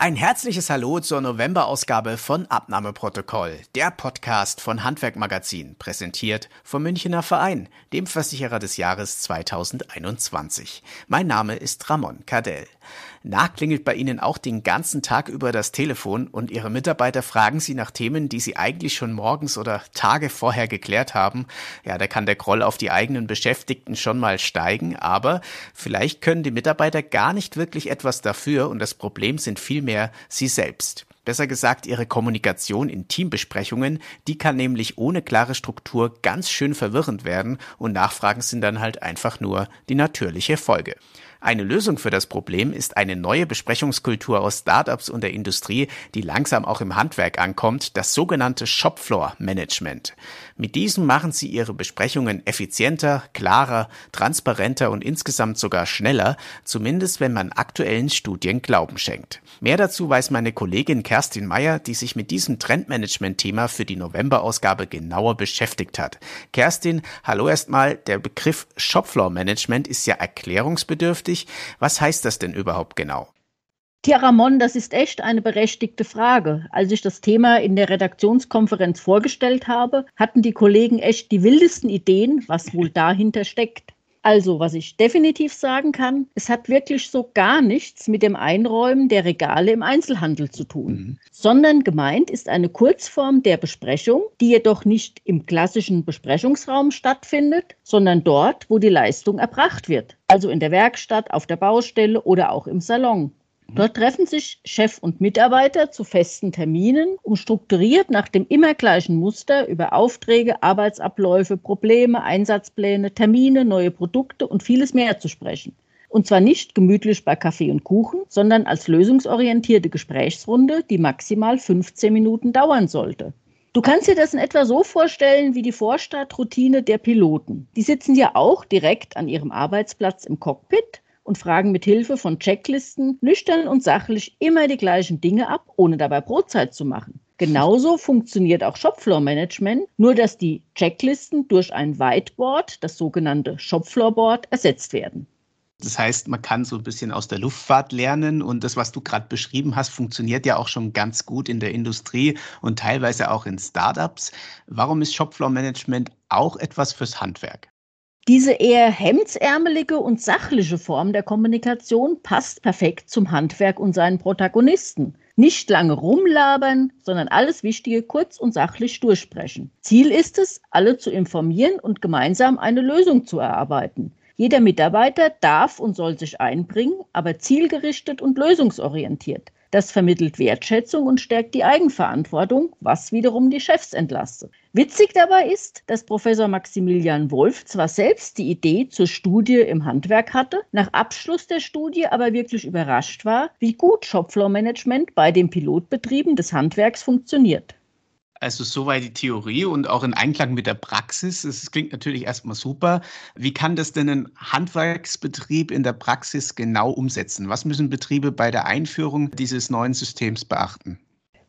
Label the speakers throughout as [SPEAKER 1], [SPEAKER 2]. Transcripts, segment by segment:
[SPEAKER 1] Ein herzliches Hallo zur Novemberausgabe von Abnahmeprotokoll, der Podcast von Handwerk Magazin, präsentiert vom Münchner Verein, dem Versicherer des Jahres 2021. Mein Name ist Ramon Cadell. Nachklingelt bei Ihnen auch den ganzen Tag über das Telefon und Ihre Mitarbeiter fragen Sie nach Themen, die Sie eigentlich schon morgens oder Tage vorher geklärt haben. Ja, da kann der Groll auf die eigenen Beschäftigten schon mal steigen, aber vielleicht können die Mitarbeiter gar nicht wirklich etwas dafür und das Problem sind vielmehr Sie selbst. Besser gesagt, ihre Kommunikation in Teambesprechungen, die kann nämlich ohne klare Struktur ganz schön verwirrend werden und Nachfragen sind dann halt einfach nur die natürliche Folge. Eine Lösung für das Problem ist eine neue Besprechungskultur aus Startups und der Industrie, die langsam auch im Handwerk ankommt, das sogenannte Shopfloor Management. Mit diesem machen sie ihre Besprechungen effizienter, klarer, transparenter und insgesamt sogar schneller, zumindest wenn man aktuellen Studien Glauben schenkt. Mehr dazu weiß meine Kollegin Kerstin Meyer, die sich mit diesem Trendmanagement-Thema für die Novemberausgabe genauer beschäftigt hat. Kerstin, hallo erstmal. Der Begriff Shopfloor Management ist ja erklärungsbedürftig beschäftigt. Was heißt das denn überhaupt genau?
[SPEAKER 2] Tja, Ramon, das ist echt eine berechtigte Frage. Als ich das Thema in der Redaktionskonferenz vorgestellt habe, hatten die Kollegen echt die wildesten Ideen, was wohl dahinter steckt. Also, was ich definitiv sagen kann, es hat wirklich so gar nichts mit dem Einräumen der Regale im Einzelhandel zu tun, mhm. sondern gemeint ist eine Kurzform der Besprechung, die jedoch nicht im klassischen Besprechungsraum stattfindet, sondern dort, wo die Leistung erbracht wird, also in der Werkstatt, auf der Baustelle oder auch im Salon. Dort treffen sich Chef und Mitarbeiter zu festen Terminen, um strukturiert nach dem immer gleichen Muster über Aufträge, Arbeitsabläufe, Probleme, Einsatzpläne, Termine, neue Produkte und vieles mehr zu sprechen. Und zwar nicht gemütlich bei Kaffee und Kuchen, sondern als lösungsorientierte Gesprächsrunde, die maximal 15 Minuten dauern sollte. Du kannst dir das in etwa so vorstellen wie die Vorstartroutine der Piloten. Die sitzen ja auch direkt an ihrem Arbeitsplatz im Cockpit und fragen mit Hilfe von Checklisten nüchtern und sachlich immer die gleichen Dinge ab, ohne dabei Brotzeit zu machen. Genauso funktioniert auch Shopfloor-Management, nur dass die Checklisten durch ein Whiteboard, das sogenannte Shopfloor-Board, ersetzt werden.
[SPEAKER 1] Das heißt, man kann so ein bisschen aus der Luftfahrt lernen und das, was du gerade beschrieben hast, funktioniert ja auch schon ganz gut in der Industrie und teilweise auch in Startups. Warum ist Shopfloor-Management auch etwas fürs Handwerk?
[SPEAKER 2] Diese eher hemdsärmelige und sachliche Form der Kommunikation passt perfekt zum Handwerk und seinen Protagonisten. Nicht lange rumlabern, sondern alles Wichtige kurz und sachlich durchsprechen. Ziel ist es, alle zu informieren und gemeinsam eine Lösung zu erarbeiten. Jeder Mitarbeiter darf und soll sich einbringen, aber zielgerichtet und lösungsorientiert. Das vermittelt Wertschätzung und stärkt die Eigenverantwortung, was wiederum die Chefs entlastet. Witzig dabei ist, dass Professor Maximilian Wolf zwar selbst die Idee zur Studie im Handwerk hatte, nach Abschluss der Studie aber wirklich überrascht war, wie gut Shopfloor-Management bei den Pilotbetrieben des Handwerks funktioniert.
[SPEAKER 1] Also soweit die Theorie und auch in Einklang mit der Praxis. Es klingt natürlich erstmal super. Wie kann das denn ein Handwerksbetrieb in der Praxis genau umsetzen? Was müssen Betriebe bei der Einführung dieses neuen Systems beachten?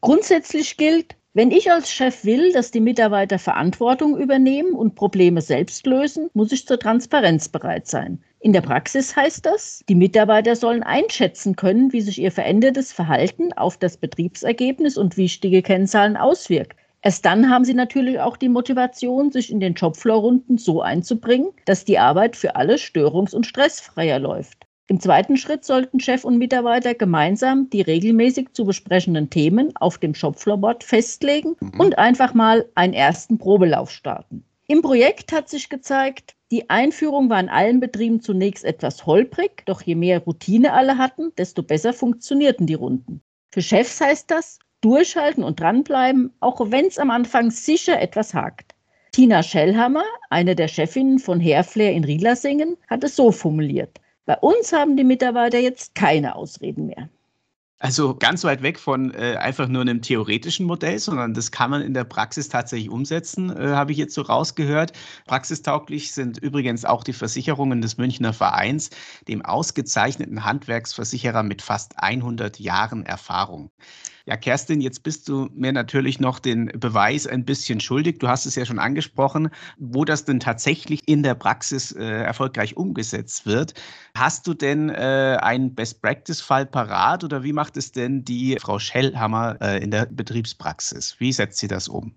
[SPEAKER 2] Grundsätzlich gilt, wenn ich als Chef will, dass die Mitarbeiter Verantwortung übernehmen und Probleme selbst lösen, muss ich zur Transparenz bereit sein. In der Praxis heißt das, die Mitarbeiter sollen einschätzen können, wie sich ihr verändertes Verhalten auf das Betriebsergebnis und wichtige Kennzahlen auswirkt. Erst dann haben sie natürlich auch die Motivation, sich in den Jobfloor-Runden so einzubringen, dass die Arbeit für alle störungs- und stressfreier läuft. Im zweiten Schritt sollten Chef und Mitarbeiter gemeinsam die regelmäßig zu besprechenden Themen auf dem Shopfloorboard festlegen mhm. und einfach mal einen ersten Probelauf starten. Im Projekt hat sich gezeigt, die Einführung war in allen Betrieben zunächst etwas holprig, doch je mehr Routine alle hatten, desto besser funktionierten die Runden. Für Chefs heißt das, durchhalten und dranbleiben, auch wenn es am Anfang sicher etwas hakt. Tina Schellhammer, eine der Chefinnen von Hairflair in Riedlersingen, hat es so formuliert. Bei uns haben die Mitarbeiter jetzt keine Ausreden mehr.
[SPEAKER 1] Also ganz weit weg von äh, einfach nur einem theoretischen Modell, sondern das kann man in der Praxis tatsächlich umsetzen, äh, habe ich jetzt so rausgehört. Praxistauglich sind übrigens auch die Versicherungen des Münchner Vereins, dem ausgezeichneten Handwerksversicherer mit fast 100 Jahren Erfahrung. Ja, Kerstin, jetzt bist du mir natürlich noch den Beweis ein bisschen schuldig. Du hast es ja schon angesprochen, wo das denn tatsächlich in der Praxis äh, erfolgreich umgesetzt wird. Hast du denn äh, einen Best-Practice-Fall parat oder wie macht es denn die Frau Schellhammer äh, in der Betriebspraxis? Wie setzt sie das um?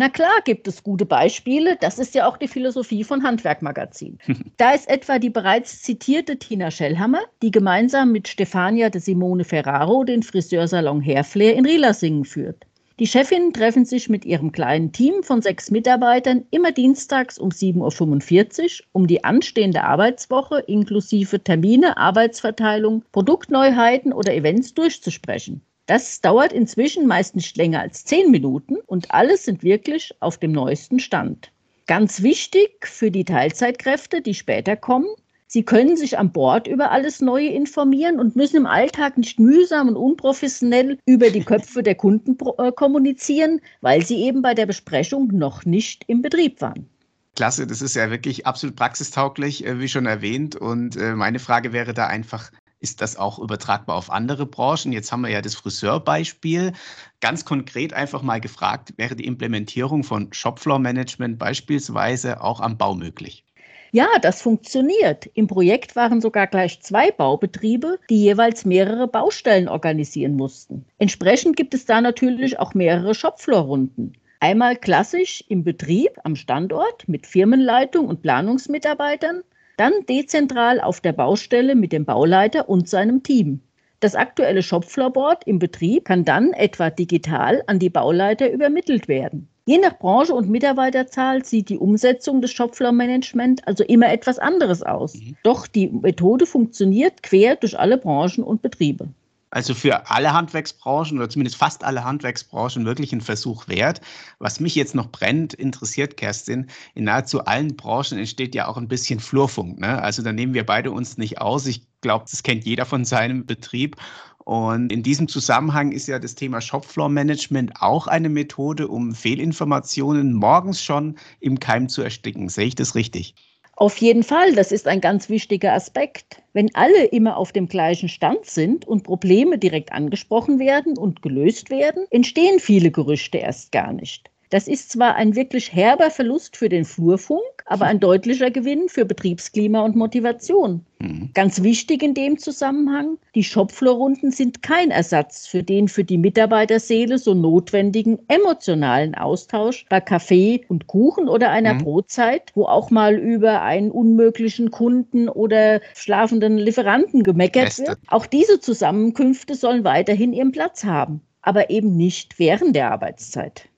[SPEAKER 2] Na klar gibt es gute Beispiele. Das ist ja auch die Philosophie von Handwerkmagazin. da ist etwa die bereits zitierte Tina Schellhammer, die gemeinsam mit Stefania de Simone Ferraro den Friseursalon Hairflair in Rielasingen führt. Die Chefinnen treffen sich mit ihrem kleinen Team von sechs Mitarbeitern immer dienstags um 7.45 Uhr, um die anstehende Arbeitswoche inklusive Termine, Arbeitsverteilung, Produktneuheiten oder Events durchzusprechen. Das dauert inzwischen meist nicht länger als zehn Minuten und alles sind wirklich auf dem neuesten Stand. Ganz wichtig für die Teilzeitkräfte, die später kommen, Sie können sich an Bord über alles Neue informieren und müssen im Alltag nicht mühsam und unprofessionell über die Köpfe der Kunden äh, kommunizieren, weil sie eben bei der Besprechung noch nicht im Betrieb waren.
[SPEAKER 1] Klasse, das ist ja wirklich absolut praxistauglich, äh, wie schon erwähnt. Und äh, meine Frage wäre da einfach, ist das auch übertragbar auf andere Branchen? Jetzt haben wir ja das Friseurbeispiel. Ganz konkret einfach mal gefragt, wäre die Implementierung von Shopfloor-Management beispielsweise auch am Bau möglich?
[SPEAKER 2] Ja, das funktioniert. Im Projekt waren sogar gleich zwei Baubetriebe, die jeweils mehrere Baustellen organisieren mussten. Entsprechend gibt es da natürlich auch mehrere Shopfloor-Runden. Einmal klassisch im Betrieb am Standort mit Firmenleitung und Planungsmitarbeitern dann dezentral auf der Baustelle mit dem Bauleiter und seinem Team. Das aktuelle Shopfloorboard im Betrieb kann dann etwa digital an die Bauleiter übermittelt werden. Je nach Branche und Mitarbeiterzahl sieht die Umsetzung des Shopfloor-Management also immer etwas anderes aus. Mhm. Doch die Methode funktioniert quer durch alle Branchen und Betriebe
[SPEAKER 1] also für alle Handwerksbranchen oder zumindest fast alle Handwerksbranchen wirklich ein Versuch wert. Was mich jetzt noch brennt, interessiert, Kerstin, in nahezu allen Branchen entsteht ja auch ein bisschen Flurfunk. Ne? Also da nehmen wir beide uns nicht aus. Ich glaube, das kennt jeder von seinem Betrieb. Und in diesem Zusammenhang ist ja das Thema Shopfloor-Management auch eine Methode, um Fehlinformationen morgens schon im Keim zu ersticken. Sehe ich das richtig?
[SPEAKER 2] Auf jeden Fall, das ist ein ganz wichtiger Aspekt. Wenn alle immer auf dem gleichen Stand sind und Probleme direkt angesprochen werden und gelöst werden, entstehen viele Gerüchte erst gar nicht. Das ist zwar ein wirklich herber Verlust für den Flurfunk, aber ein deutlicher Gewinn für Betriebsklima und Motivation. Mhm. Ganz wichtig in dem Zusammenhang, die Shopfloor-Runden sind kein Ersatz für den für die Mitarbeiterseele so notwendigen emotionalen Austausch bei Kaffee und Kuchen oder einer mhm. Brotzeit, wo auch mal über einen unmöglichen Kunden oder schlafenden Lieferanten gemeckert Beste. wird. Auch diese Zusammenkünfte sollen weiterhin ihren Platz haben, aber eben nicht während der Arbeitszeit.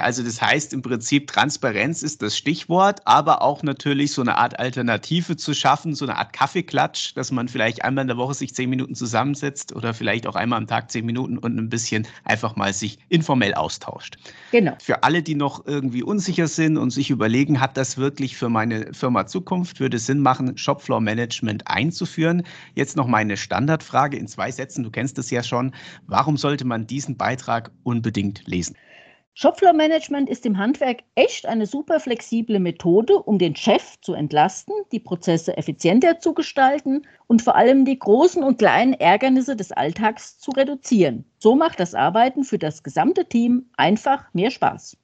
[SPEAKER 1] Also das heißt im Prinzip, Transparenz ist das Stichwort, aber auch natürlich so eine Art Alternative zu schaffen, so eine Art Kaffeeklatsch, dass man vielleicht einmal in der Woche sich zehn Minuten zusammensetzt oder vielleicht auch einmal am Tag zehn Minuten und ein bisschen einfach mal sich informell austauscht. Genau. Für alle, die noch irgendwie unsicher sind und sich überlegen, hat das wirklich für meine Firma Zukunft, würde es Sinn machen, Shopfloor Management einzuführen? Jetzt noch meine Standardfrage in zwei Sätzen, du kennst es ja schon. Warum sollte man diesen Beitrag unbedingt lesen?
[SPEAKER 2] Shopfloor-Management ist im Handwerk echt eine super flexible Methode, um den Chef zu entlasten, die Prozesse effizienter zu gestalten und vor allem die großen und kleinen Ärgernisse des Alltags zu reduzieren. So macht das Arbeiten für das gesamte Team einfach mehr Spaß.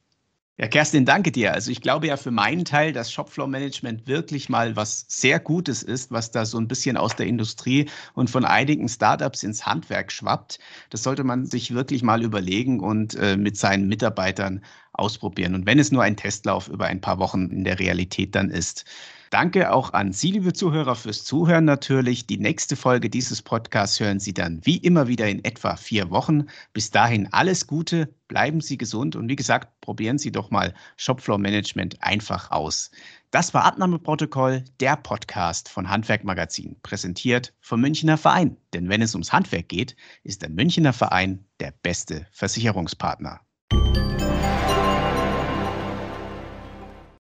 [SPEAKER 1] Ja, Kerstin, danke dir. Also ich glaube ja für meinen Teil, dass Shopfloor-Management wirklich mal was sehr Gutes ist, was da so ein bisschen aus der Industrie und von einigen Startups ins Handwerk schwappt. Das sollte man sich wirklich mal überlegen und äh, mit seinen Mitarbeitern ausprobieren. Und wenn es nur ein Testlauf über ein paar Wochen in der Realität dann ist. Danke auch an Sie, liebe Zuhörer, fürs Zuhören natürlich. Die nächste Folge dieses Podcasts hören Sie dann wie immer wieder in etwa vier Wochen. Bis dahin alles Gute, bleiben Sie gesund und wie gesagt, probieren Sie doch mal Shopfloor Management einfach aus. Das war Abnahmeprotokoll, der Podcast von Handwerk Magazin, präsentiert vom Münchner Verein. Denn wenn es ums Handwerk geht, ist der Münchner Verein der beste Versicherungspartner.